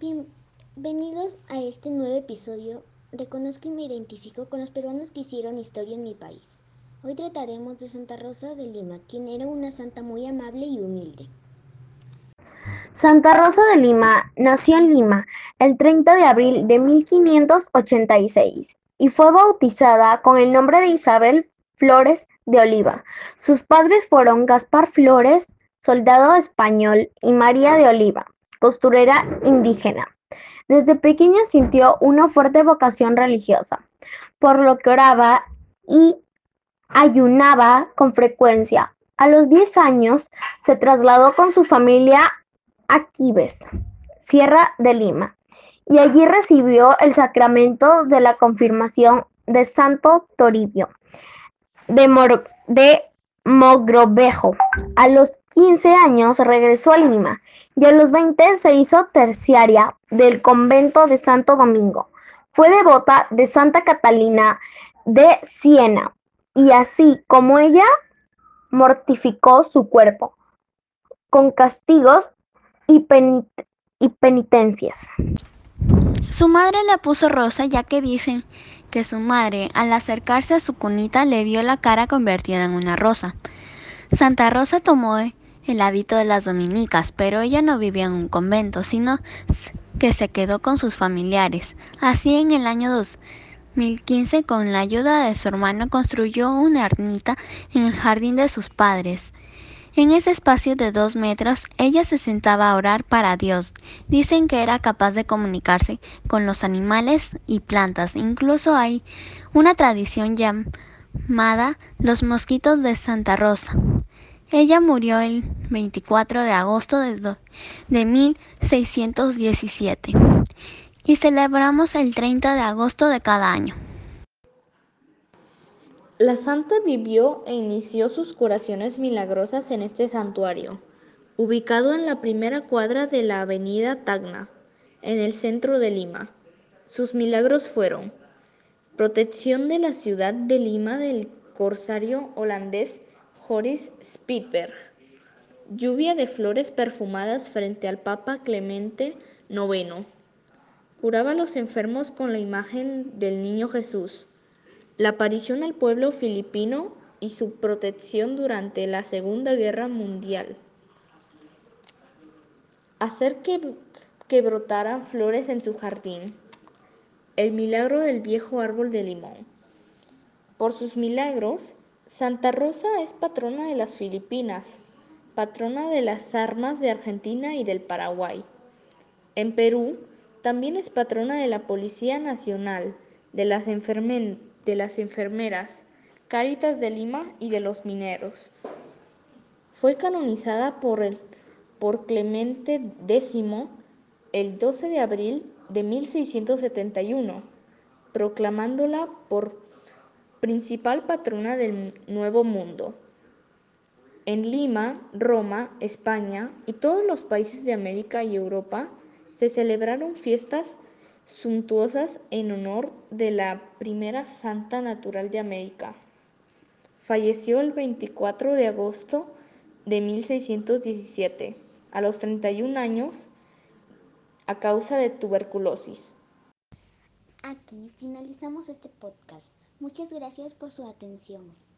Bienvenidos a este nuevo episodio de Conozco y me identifico con los peruanos que hicieron historia en mi país. Hoy trataremos de Santa Rosa de Lima, quien era una santa muy amable y humilde. Santa Rosa de Lima nació en Lima el 30 de abril de 1586 y fue bautizada con el nombre de Isabel Flores de Oliva. Sus padres fueron Gaspar Flores, soldado español, y María de Oliva, costurera indígena. Desde pequeña sintió una fuerte vocación religiosa, por lo que oraba y ayunaba con frecuencia. A los 10 años se trasladó con su familia a Quibes, Sierra de Lima, y allí recibió el sacramento de la confirmación de Santo Toribio de, de Mogrovejo. A los 15 años regresó a Lima y a los 20 se hizo terciaria del convento de Santo Domingo. Fue devota de Santa Catalina de Siena y así como ella mortificó su cuerpo con castigos y, y penitencias. Su madre le puso rosa ya que dicen que su madre, al acercarse a su cunita, le vio la cara convertida en una rosa. Santa Rosa tomó el hábito de las dominicas, pero ella no vivía en un convento, sino que se quedó con sus familiares. Así en el año 2015, con la ayuda de su hermano, construyó una ermita en el jardín de sus padres. En ese espacio de dos metros, ella se sentaba a orar para Dios. Dicen que era capaz de comunicarse con los animales y plantas. Incluso hay una tradición llamada los mosquitos de Santa Rosa. Ella murió el 24 de agosto de, de 1617 y celebramos el 30 de agosto de cada año. La santa vivió e inició sus curaciones milagrosas en este santuario, ubicado en la primera cuadra de la avenida Tacna, en el centro de Lima. Sus milagros fueron protección de la ciudad de Lima del corsario holandés Joris Spitberg, lluvia de flores perfumadas frente al Papa Clemente IX, curaba a los enfermos con la imagen del Niño Jesús, la aparición al pueblo filipino y su protección durante la Segunda Guerra Mundial. Hacer que, que brotaran flores en su jardín. El milagro del viejo árbol de limón. Por sus milagros, Santa Rosa es patrona de las Filipinas, patrona de las armas de Argentina y del Paraguay. En Perú, también es patrona de la Policía Nacional, de las enfermeras, de las enfermeras, Cáritas de Lima y de los mineros. Fue canonizada por, el, por Clemente X el 12 de abril de 1671, proclamándola por principal patrona del Nuevo Mundo. En Lima, Roma, España y todos los países de América y Europa se celebraron fiestas suntuosas en honor de la primera santa natural de América. Falleció el 24 de agosto de 1617, a los 31 años, a causa de tuberculosis. Aquí finalizamos este podcast. Muchas gracias por su atención.